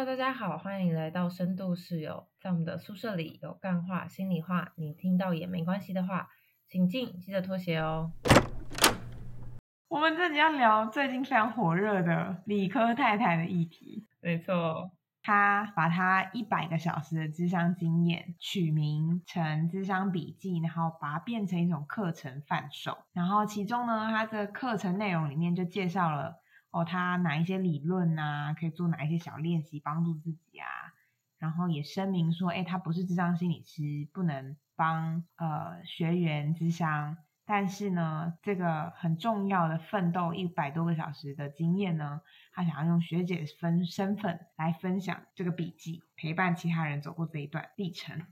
Hello，大家好，欢迎来到深度室友。在我们的宿舍里有干话、心里话，你听到也没关系的话，请进，记得脱鞋哦。我们这集要聊最近非常火热的理科太太的议题。没错，她把她一百个小时的智商经验取名成智商笔记，然后把它变成一种课程贩售。然后其中呢，它的课程内容里面就介绍了哦，他哪一些理论啊，可以做哪一些小练习帮助自己啊。然后也声明说，哎，他不是智商心理师，不能帮呃学员智商。但是呢，这个很重要的奋斗一百多个小时的经验呢，他想要用学姐分身份来分享这个笔记，陪伴其他人走过这一段历程。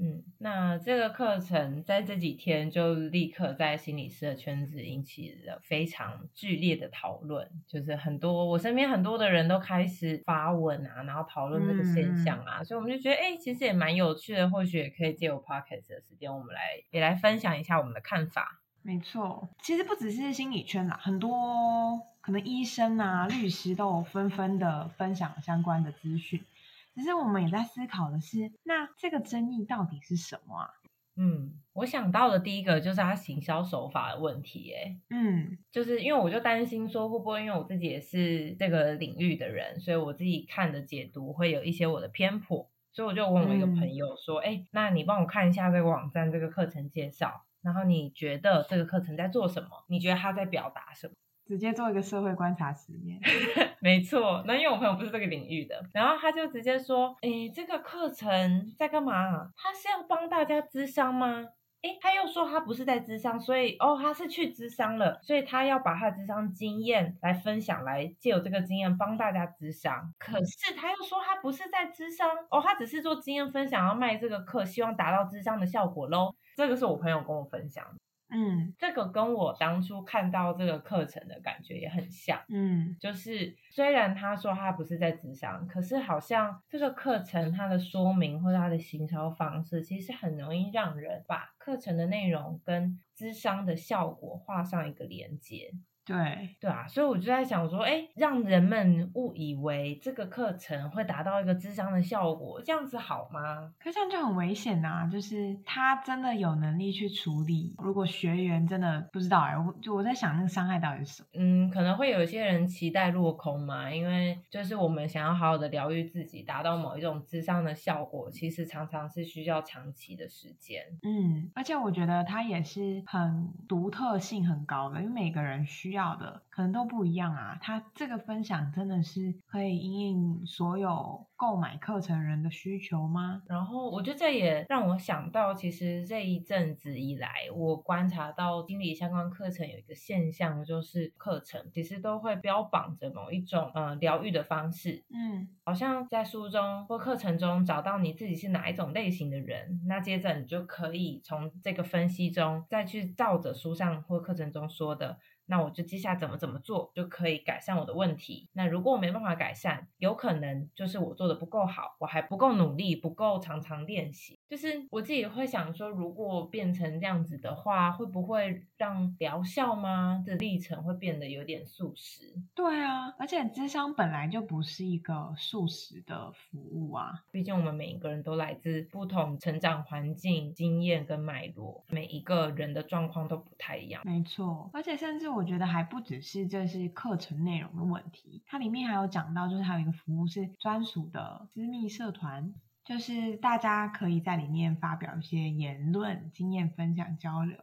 嗯，那这个课程在这几天就立刻在心理师的圈子引起了非常剧烈的讨论，就是很多我身边很多的人都开始发文啊，然后讨论这个现象啊，所以我们就觉得，哎，其实也蛮有趣的，或许也可以借我 podcast 的时间，我们来也来分享一下我们的看法。没错，其实不只是心理圈啦，很多可能医生啊、律师都有纷纷的分享相关的资讯。其实我们也在思考的是，那这个争议到底是什么啊？嗯，我想到的第一个就是他行销手法的问题，哎，嗯，就是因为我就担心说会不会因为我自己也是这个领域的人，所以我自己看的解读会有一些我的偏颇，所以我就问我一个朋友说，哎，那你帮我看一下这个网站这个课程介绍，然后你觉得这个课程在做什么？你觉得他在表达什么？直接做一个社会观察实验，没错。那因为我朋友不是这个领域的，然后他就直接说：“哎，这个课程在干嘛？他是要帮大家智商吗？哎，他又说他不是在智商，所以哦，他是去智商了，所以他要把他的智商经验来分享，来借由这个经验帮大家智商。可是他又说他不是在智商，哦，他只是做经验分享，要卖这个课，希望达到智商的效果喽。这个是我朋友跟我分享。”嗯，这个跟我当初看到这个课程的感觉也很像。嗯，就是虽然他说他不是在智商，可是好像这个课程它的说明或者它的行销方式，其实很容易让人把课程的内容跟智商的效果画上一个连接。对对啊，所以我就在想说，哎，让人们误以为这个课程会达到一个智商的效果，这样子好吗？可这样就很危险呐，就是他真的有能力去处理。如果学员真的不知道哎，我就我在想那个伤害到底是什么？嗯，可能会有一些人期待落空嘛，因为就是我们想要好好的疗愈自己，达到某一种智商的效果，其实常常是需要长期的时间。嗯，而且我觉得它也是很独特性很高的，因为每个人需要。要的可能都不一样啊，他这个分享真的是可以应应所有购买课程人的需求吗？然后我觉得这也让我想到，其实这一阵子以来，我观察到心理相关课程有一个现象，就是课程其实都会标榜着某一种呃疗愈的方式，嗯，好像在书中或课程中找到你自己是哪一种类型的人，那接着你就可以从这个分析中再去照着书上或课程中说的。那我就接下怎么怎么做就可以改善我的问题。那如果我没办法改善，有可能就是我做的不够好，我还不够努力，不够常常练习。就是我自己会想说，如果变成这样子的话，会不会让疗效吗的历程会变得有点速食？对啊，而且智商本来就不是一个速食的服务啊。毕竟我们每一个人都来自不同成长环境、经验跟脉络，每一个人的状况都不太一样。没错，而且甚至我觉得还不只是这是课程内容的问题，它里面还有讲到，就是还有一个服务是专属的私密社团，就是大家可以在里面发表一些言论、经验分享、交流。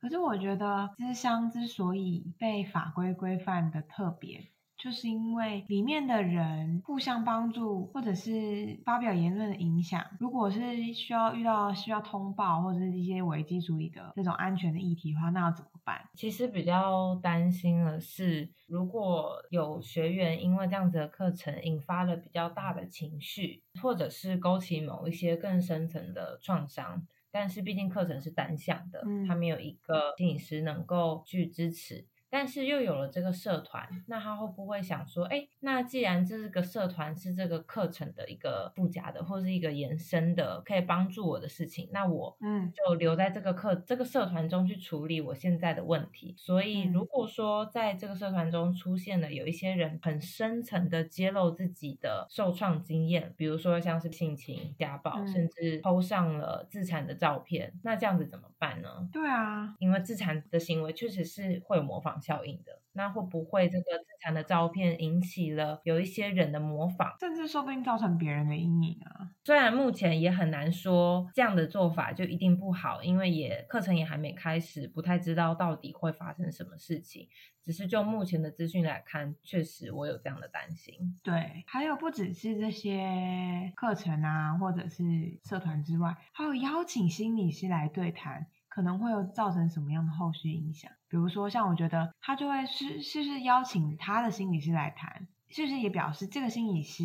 可是我觉得，资商之所以被法规规范的特别。就是因为里面的人互相帮助，或者是发表言论的影响。如果是需要遇到需要通报或者是一些危机处理的这种安全的议题的话，那要怎么办？其实比较担心的是，如果有学员因为这样子的课程引发了比较大的情绪，或者是勾起某一些更深层的创伤，但是毕竟课程是单向的，他没有一个心理师能够去支持。但是又有了这个社团，那他会不会想说，哎，那既然这个社团是这个课程的一个附加的，或是一个延伸的，可以帮助我的事情，那我嗯就留在这个课这个社团中去处理我现在的问题。所以，嗯如果说在这个社团中出现了有一些人很深层的揭露自己的受创经验，比如说像是性侵、家暴，嗯甚至 PO 上了自残的照片，那这样子怎么办呢？对啊，因为自残的行为确实是会有模仿效应的。那会不会这个自残的照片引起了有一些人的模仿？甚至说不定造成别人的阴影啊。虽然目前也很难说这样的做法就一定不好，因为也课程也还没开始，不太知道到底会发生什么事情。只是就目前的资讯来看，确实我有这样的担心。对，还有不只是这些课程啊，或者是社团之外，还有邀请心理师来对谈，可能会有造成什么样的后续影响？比如说，像我觉得他就会是是不是邀请他的心理师来谈，是不是也表示这个心理师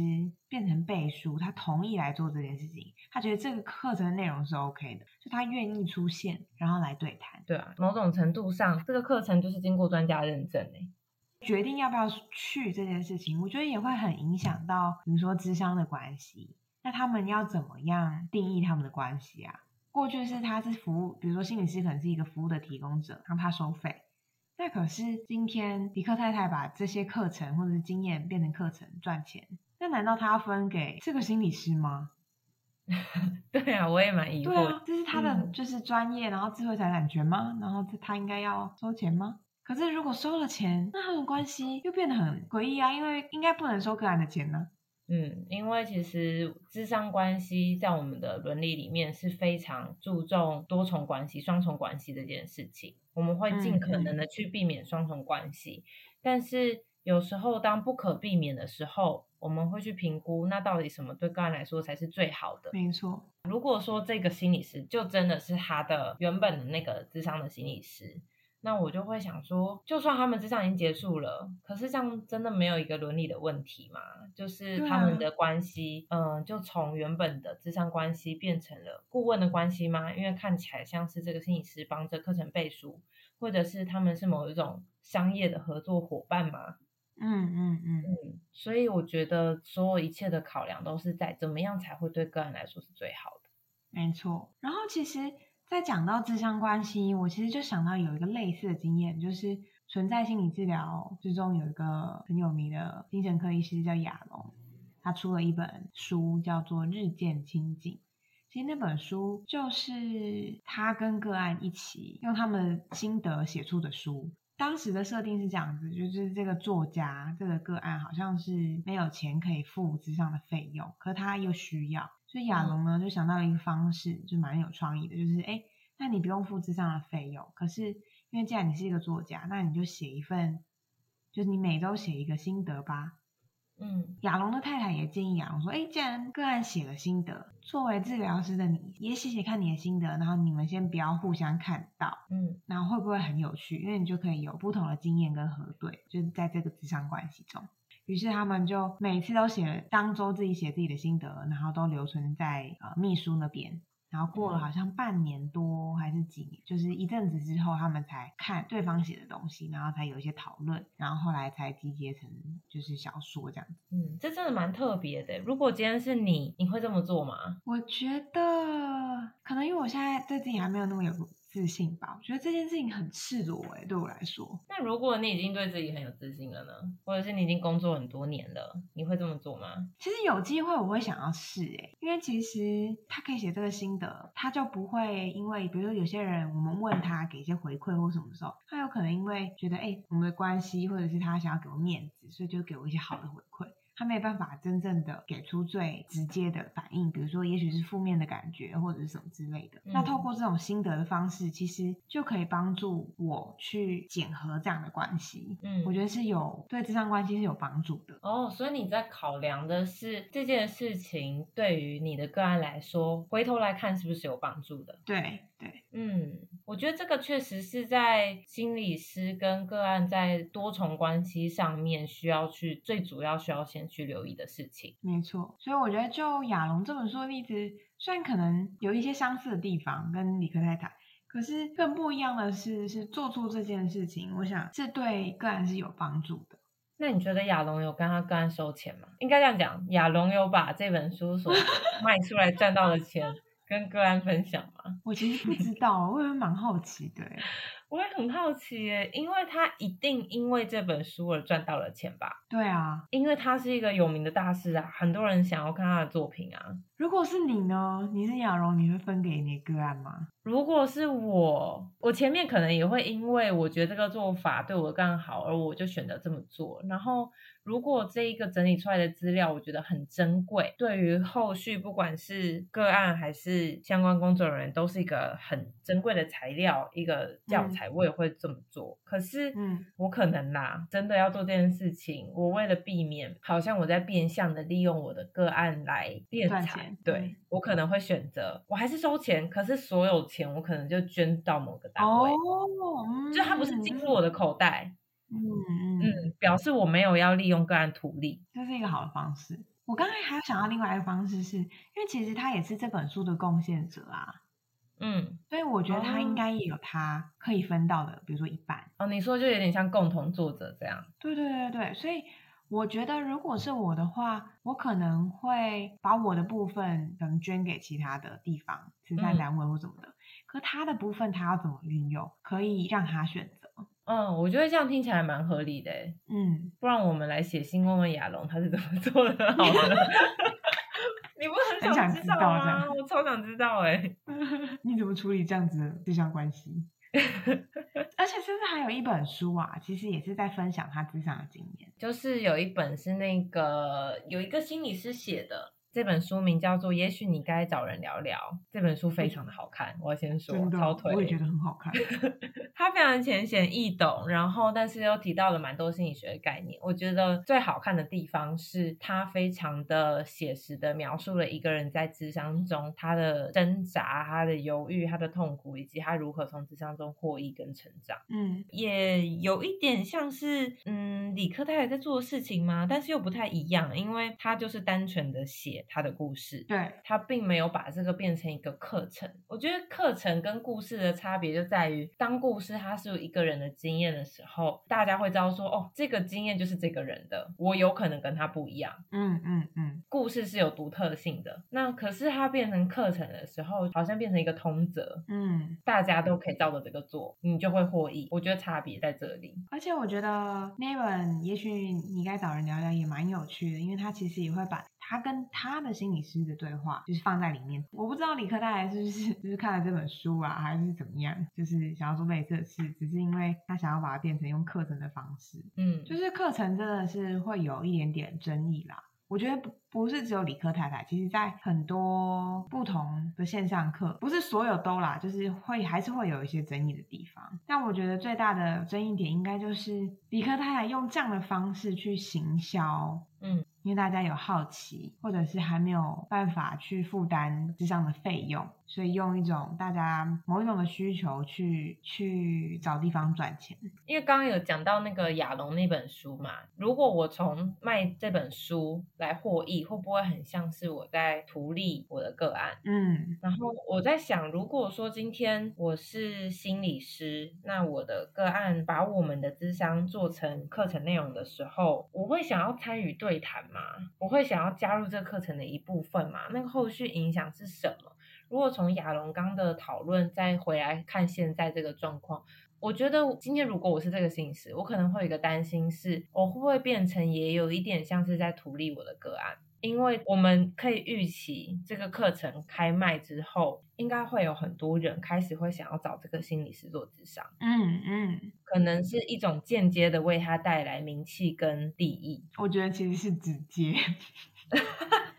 变成背书，他同意来做这件事情，他觉得这个课程的内容是 OK 的，就他愿意出现，然后来对谈。对啊，某种程度上，这个课程就是经过专家认证诶。决定要不要去这件事情，我觉得也会很影响到，比如说智商的关系。那他们要怎么样定义他们的关系啊？过去是他是服务，比如说心理师可能是一个服务的提供者，让他收费。那可是今天迪克太太把这些课程或者是经验变成课程赚钱，那难道他要分给这个心理师吗？对啊，我也蛮疑惑的。对啊，这是他的嗯就是专业，然后智慧财产权吗？然后他应该要收钱吗？可是如果收了钱，那他们关系又变得很诡异啊，因为应该不能收个案的钱呢。嗯，因为其实智商关系在我们的伦理里面是非常注重多重关系、双重关系这件事情，我们会尽嗯可能的去避免双重关系，但是有时候当不可避免的时候，我们会去评估，那到底什么对个人来说才是最好的？没错，如果说这个心理师就真的是他的原本的那个智商的心理师，那我就会想说，就算他们智商已经结束了，可是这样真的没有一个伦理的问题吗？就是他们的关系，嗯、就从原本的智商关系变成了顾问的关系吗？因为看起来像是这个心理师帮这课程背书，或者是他们是某一种商业的合作伙伴吗？嗯嗯嗯，嗯，所以我觉得所有一切的考量都是在怎么样才会对个人来说是最好的。没错。然后其实，在讲到智商关系，我其实就想到有一个类似的经验，就是存在心理治疗之中有一个很有名的精神科医师叫亚龙，他出了一本书叫做《日渐亲近》。其实那本书就是他跟个案一起用他们的心得写出的书。当时的设定是这样子，就是这个作家这个个案好像是没有钱可以付智商的费用，可他又需要，所以亚龙呢就想到了一个方式，就蛮有创意的，就是哎，诶那你不用付智商的费用，可是因为既然你是一个作家，那你就写一份，就是你每周写一个心得吧。嗯亚龙的太太也建议亚龙说：“哎，既然个案写了心得，作为治疗师的你也写写看你的心得，然后你们先不要互相看到，嗯然后会不会很有趣？因为你就可以有不同的经验跟核对，就是在这个职场关系中。于是他们就每次都写当周自己写自己的心得，然后都留存在呃秘书那边。然后过了好像半年多还是几年，就是一阵子之后，他们才看对方写的东西，然后才有一些讨论，然后后来才集结成就是小说这样子。嗯，这真的蛮特别的。如果今天是你，你会这么做吗？我觉得可能因为我现在对自己还没有那么有自信吧，我觉得这件事情很赤裸诶、对我来说。那如果你已经对自己很有自信了呢？或者是你已经工作很多年了，你会这么做吗？其实有机会我会想要试诶、因为其实他可以写这个心得，他就不会因为比如说有些人我们问他给一些回馈或什么时候，他有可能因为觉得诶、我们的关系或者是他想要给我面子，所以就给我一些好的回馈。他没有办法真正的给出最直接的反应，比如说也许是负面的感觉或者是什么之类的。嗯那透过这种心得的方式，其实就可以帮助我去检核这样的关系。嗯我觉得是有对这段关系是有帮助的。哦，所以你在考量的是这件事情对于你的个案来说，回头来看是不是有帮助的？对对，嗯，我觉得这个确实是在心理师跟个案在多重关系上面需要去最主要需要先去留意的事情。没错。所以我觉得就亚龙这本书的例子，虽然可能有一些相似的地方跟理科太太，可是更不一样的是，是做出这件事情，我想这对个案是有帮助的。那你觉得亚龙有跟他个案收钱吗？应该这样讲，亚龙有把这本书所卖出来赚到的钱跟个案分享吗？我其实不知道，我也蛮好奇的。我也很好奇耶，因为他一定因为这本书而赚到了钱吧？对啊，因为他是一个有名的大师啊，很多人想要看他的作品啊。如果是你呢？你是亚荣，你会分给你个案吗？如果是我，我前面可能也会因为我觉得这个做法对我更好，而我就选择这么做。然后。如果这一个整理出来的资料，我觉得很珍贵，对于后续不管是个案还是相关工作人员，都是一个很珍贵的材料，一个教材，我也会这么做。可是，嗯，我可能啦，真的要做这件事情，我为了避免，好像我在变相的利用我的个案来敛财，对我可能会选择，我还是收钱，可是所有钱我可能就捐到某个单位，就它不是进入我的口袋。嗯嗯。表示我没有要利用个案图利，这是一个好的方式。我刚才还想到另外一个方式，是因为其实他也是这本书的贡献者啊，嗯，所以我觉得他应该也有他可以分到的，比如说一半。哦。你说就有点像共同作者这样，对对对对，所以我觉得如果是我的话，我可能会把我的部分可能捐给其他的地方，慈善单位或什么的，可他的部分他要怎么运用，可以让他选择。嗯，我觉得这样听起来蛮合理的。嗯，不然我们来写信问问亚龙，他是怎么做的？好的，你不是很想知道吗？我超想知道哎，你怎么处理这样子的对象关系？而且甚至还有一本书啊，其实也是在分享他智商的经验，就是有一本是那个有一个心理师写的。这本书名叫做《也许你该找人聊聊》。这本书非常的好看，我要先说，超推。我也觉得很好看。它非常浅显易懂，然后但是又提到了蛮多心理学的概念。我觉得最好看的地方是它非常的写实的描述了一个人在智商中他的挣扎、他的犹豫、他的痛苦，以及他如何从智商中获益跟成长。嗯，也有一点像是嗯理科太太在做的事情吗？但是又不太一样，因为他就是单纯的写。他的故事，对他并没有把这个变成一个课程。我觉得课程跟故事的差别就在于，当故事它是有一个人的经验的时候，大家会知道说，哦，这个经验就是这个人的，我有可能跟他不一样。嗯嗯嗯，故事是有独特性的。那可是它变成课程的时候，好像变成一个通则，嗯，大家都可以照着这个做，你就会获益。我觉得差别在这里。而且我觉得那本也许你该找人聊聊也蛮有趣的，因为他其实也会把。他跟他的心理师的对话就是放在里面，我不知道理科太太是不是 就是看了这本书啊，还是怎么样，就是想要做类似的事，只是因为他想要把它变成用课程的方式，嗯，就是课程真的是会有一点点争议啦。我觉得不不是只有理科太太，其实在很多不同的线上课，不是所有都啦，就是会还是会有一些争议的地方。但我觉得最大的争议点应该就是理科太太用这样的方式去行销，嗯。因为大家有好奇，或者是还没有办法去负担这上的费用。所以用一种大家某一种的需求去去找地方赚钱。因为刚刚有讲到那个亚龙那本书嘛，如果我从卖这本书来获益，会不会很像是我在图利我的个案？嗯，然后我在想，如果说今天我是心理师，那我的个案把我们的智商做成课程内容的时候，我会想要参与对谈吗？我会想要加入这课程的一部分吗？那个后续影响是什么？如果从亚龙刚的讨论再回来看现在这个状况，我觉得今天如果我是这个心理师，我可能会有一个担心是，我会不会变成也有一点像是在图利我的个案？因为我们可以预期这个课程开卖之后，应该会有很多人开始会想要找这个心理师做智商。嗯嗯，可能是一种间接的为他带来名气跟利益。我觉得其实是直接。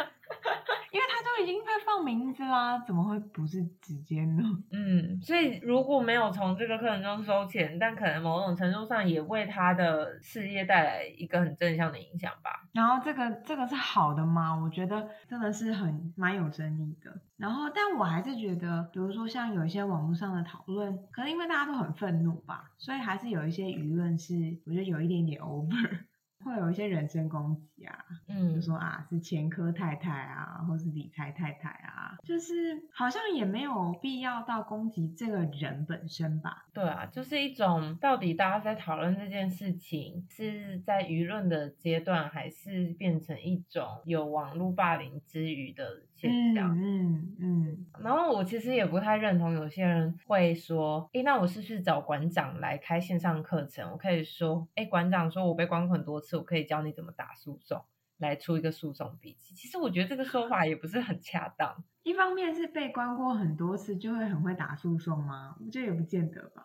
已经在放名字啦，怎么会不是直接呢？嗯，所以如果没有从这个课程中收钱，但可能某种程度上也为他的事业带来一个很正向的影响吧。然后这个这个是好的吗？我觉得真的是很蛮有争议的。然后，但我还是觉得，比如说像有一些网络上的讨论，可能因为大家都很愤怒吧，所以还是有一些舆论是我觉得有一点点 over。会有一些人身攻击啊，嗯就说啊是前科太太啊，或是理财太太啊，就是好像也没有必要到攻击这个人本身吧。对啊，就是一种到底大家在讨论这件事情是在舆论的阶段，还是变成一种有网络霸凌之余的现象？嗯嗯然后我其实也不太认同有些人会说，诶，那我是不是找馆长来开线上课程？我可以说，诶，馆长说我被关过很多次，我可以教你怎么打诉讼，来出一个诉讼笔记。其实我觉得这个说法也不是很恰当。一方面是被关过很多次，就会很会打诉讼吗？我觉得也不见得吧。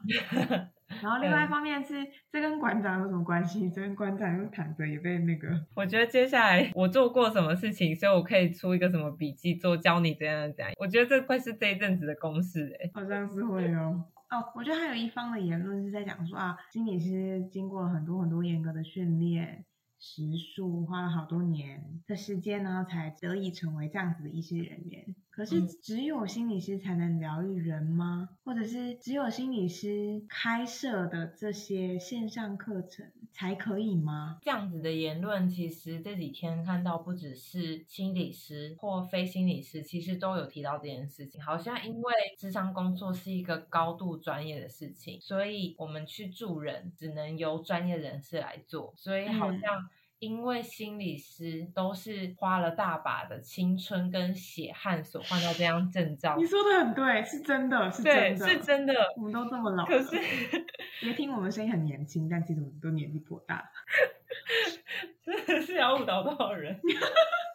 然后另外一方面是，这跟馆长有什么关系？这跟馆长又躺着也被那个，我觉得接下来我做过什么事情，所以我可以出一个什么笔记，做教你怎样怎样。我觉得这会是这一阵子的公式、诶好像是会哦。哦，我觉得还有一方的言论是在讲说啊，心理师经过了很多很多严格的训练，时数花了好多年的时间呢，才得以成为这样子的一些人员。可是嗯只有心理师才能疗愈人吗？或者是只有心理师开设的这些线上课程才可以吗？这样子的言论，其实这几天看到不只是心理师或非心理师，其实都有提到这件事情。好像因为智商工作是一个高度专业的事情，所以我们去助人只能由专业人士来做，所以好嗯像。因为心理师都是花了大把的青春跟血汗所换到这张证照你，说的很对，是真的，是对，真的，是真的。我们都这么老了，可是别听我们声音很年轻，但其实我们都年纪颇大。真的是要误导多少人？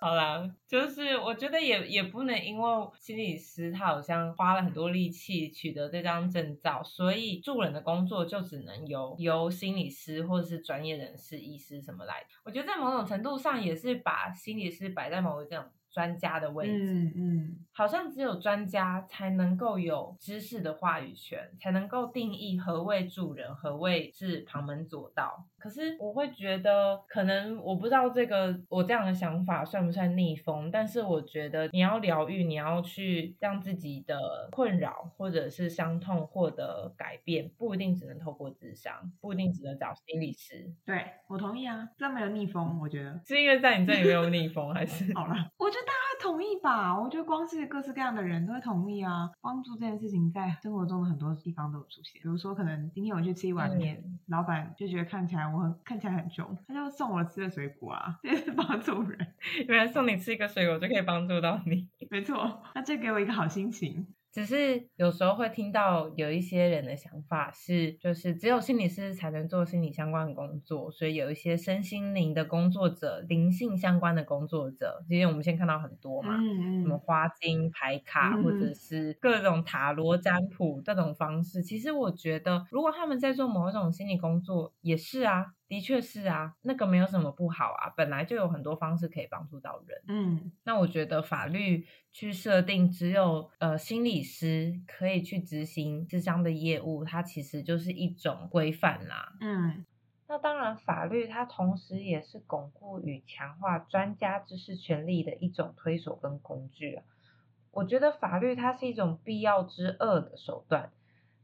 好啦，就是我觉得也也不能因为心理师他好像花了很多力气取得这张证照，所以助人的工作就只能由由心理师或者是专业人士、医师什么来。我觉得在某种程度上也是把心理师摆在某一种专家的位置。嗯嗯，好像只有专家才能够有知识的话语权，才能够定义何谓助人，何谓是旁门左道。可是我会觉得，可能我不知道这个我这样的想法算不算逆风，但是我觉得你要疗愈，你要去让自己的困扰或者是伤痛获得改变，不一定只能透过智商，不一定只能找心理师。对我同意啊，这没有逆风，我觉得。是因为在你这里没有逆风，还是？好了，我觉得大家同意吧？我觉得光是各式各样的人都会同意啊。帮助这件事情在生活中的很多地方都有出现，比如说可能今天我去吃一碗面，嗯老板就觉得看起来我看起来很穷，他就送我吃的水果啊，这也是帮助人。原来送你吃一个水果就可以帮助到你。没错，那这给我一个好心情。只是有时候会听到有一些人的想法是，就是只有心理师才能做心理相关的工作，所以有一些身心灵的工作者、灵性相关的工作者，其实我们现在看到很多嘛，嗯什么花精、牌卡，嗯或者是各种塔罗占卜这种方式。其实我觉得，如果他们在做某一种心理工作，也是啊，的确是啊，那个没有什么不好啊，本来就有很多方式可以帮助到人。嗯那我觉得法律去设定只有呃心理师可以去执行智商的业务，它其实就是一种规范啦。嗯那当然，法律它同时也是巩固与强化专家知识权利的一种推手跟工具啊。我觉得法律它是一种必要之恶的手段，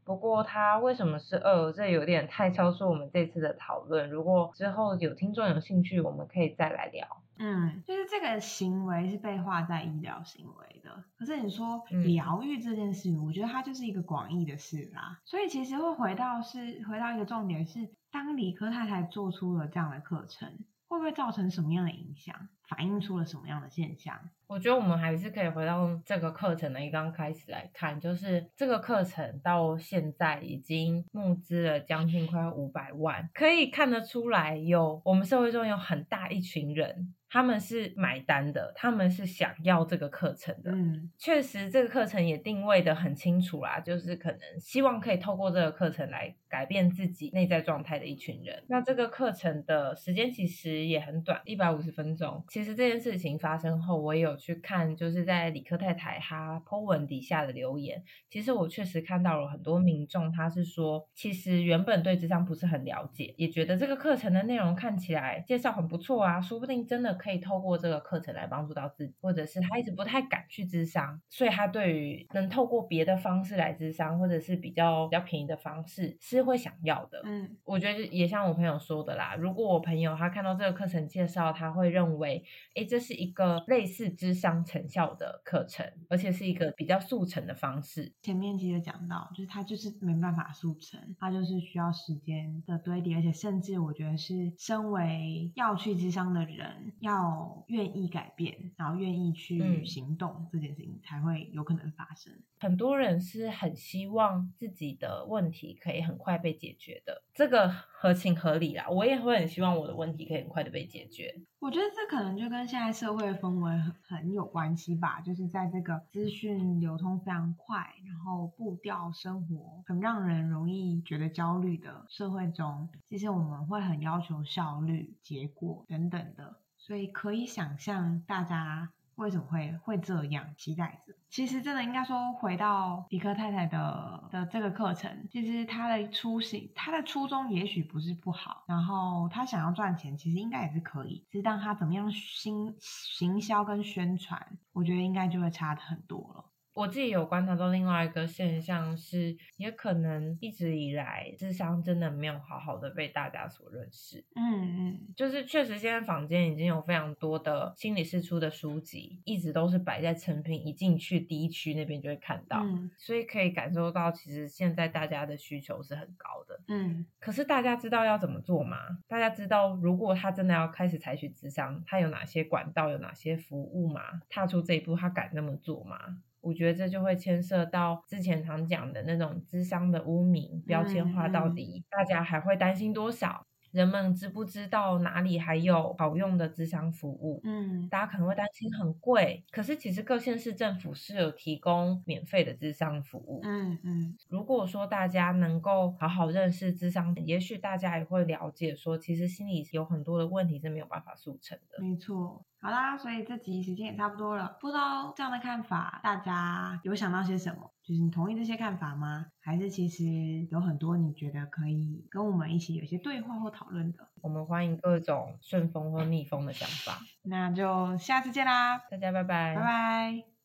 不过它为什么是二，这有点太超出我们这次的讨论。如果之后有听众有兴趣，我们可以再来聊。嗯，就是这个行为是被划在医疗行为的。可是你说嗯疗愈这件事，我觉得它就是一个广义的事啦。所以其实会回到是回到一个重点是，当理科太太做出了这样的课程，会不会造成什么样的影响？反映出了什么样的现象？我觉得我们还是可以回到这个课程的一刚开始来看，就是这个课程到现在已经募资了将近快五百万，可以看得出来有我们社会中有很大一群人，他们是买单的，他们是想要这个课程的。嗯确实，这个课程也定位的很清楚啦，就是可能希望可以透过这个课程来改变自己内在状态的一群人。那这个课程的时间其实也很短，一百五十分钟。其实这件事情发生后，我也有去看，就是在理科太太她 po 文底下的留言。其实我确实看到了很多民众，他是说，其实原本对智商不是很了解，也觉得这个课程的内容看起来介绍很不错啊，说不定真的可以透过这个课程来帮助到自己，或者是他一直不太敢去智商，所以他对于能透过别的方式来智商，或者是比较比较便宜的方式，是会想要的。嗯我觉得也像我朋友说的啦，如果我朋友他看到这个课程介绍，他会认为，哎，这是一个类似智商成效的课程，而且是一个比较速成的方式。前面其实有讲到，就是他就是没办法速成，他就是需要时间的堆叠，而且甚至我觉得是身为要去智商的人，要愿意改变，然后愿意去嗯行动，这件事情才会有可能发生。很多人是很希望自己的问题可以很快被解决的，这个合情合理啦。我也会很希望我的问题可以很快的被解决。我觉得这可能就跟现在社会氛围很很有关系吧，就是在这个资讯流通非常快，然后步调生活很让人容易觉得焦虑的社会中，其实我们会很要求效率、结果等等的，所以可以想象大家为什么会会这样期待着。其实真的应该说，回到迪克太太的的这个课程，其实他的初心，他的初衷也许不是不好，然后他想要赚钱，其实应该也是可以，只是当他怎么样行行销跟宣传，我觉得应该就会差的很多了。我自己有观察到另外一个现象是，也可能一直以来智商真的没有好好的被大家所认识。嗯嗯就是确实现在坊间已经有非常多的心理师出的书籍，一直都是摆在成品，一进去第一区那边就会看到，嗯所以可以感受到其实现在大家的需求是很高的。嗯可是大家知道要怎么做吗？大家知道如果他真的要开始采取智商，他有哪些管道，有哪些服务吗？踏出这一步，他敢那么做吗？我觉得这就会牵涉到之前常讲的那种智商的污名、标签化，嗯到底大家还会担心多少？人们知不知道哪里还有好用的智商服务？嗯大家可能会担心很贵，可是其实各县市政府是有提供免费的智商服务。嗯嗯如果说大家能够好好认识智商，也许大家也会了解说，其实心里有很多的问题是没有办法速成的。没错。好啦，所以这集时间也差不多了，不知道这样的看法大家有想到些什么？就是你同意这些看法吗？还是其实有很多你觉得可以跟我们一起有些对话或讨论的？我们欢迎各种顺风或逆风的想法。那就下次见啦，大家拜拜，拜拜。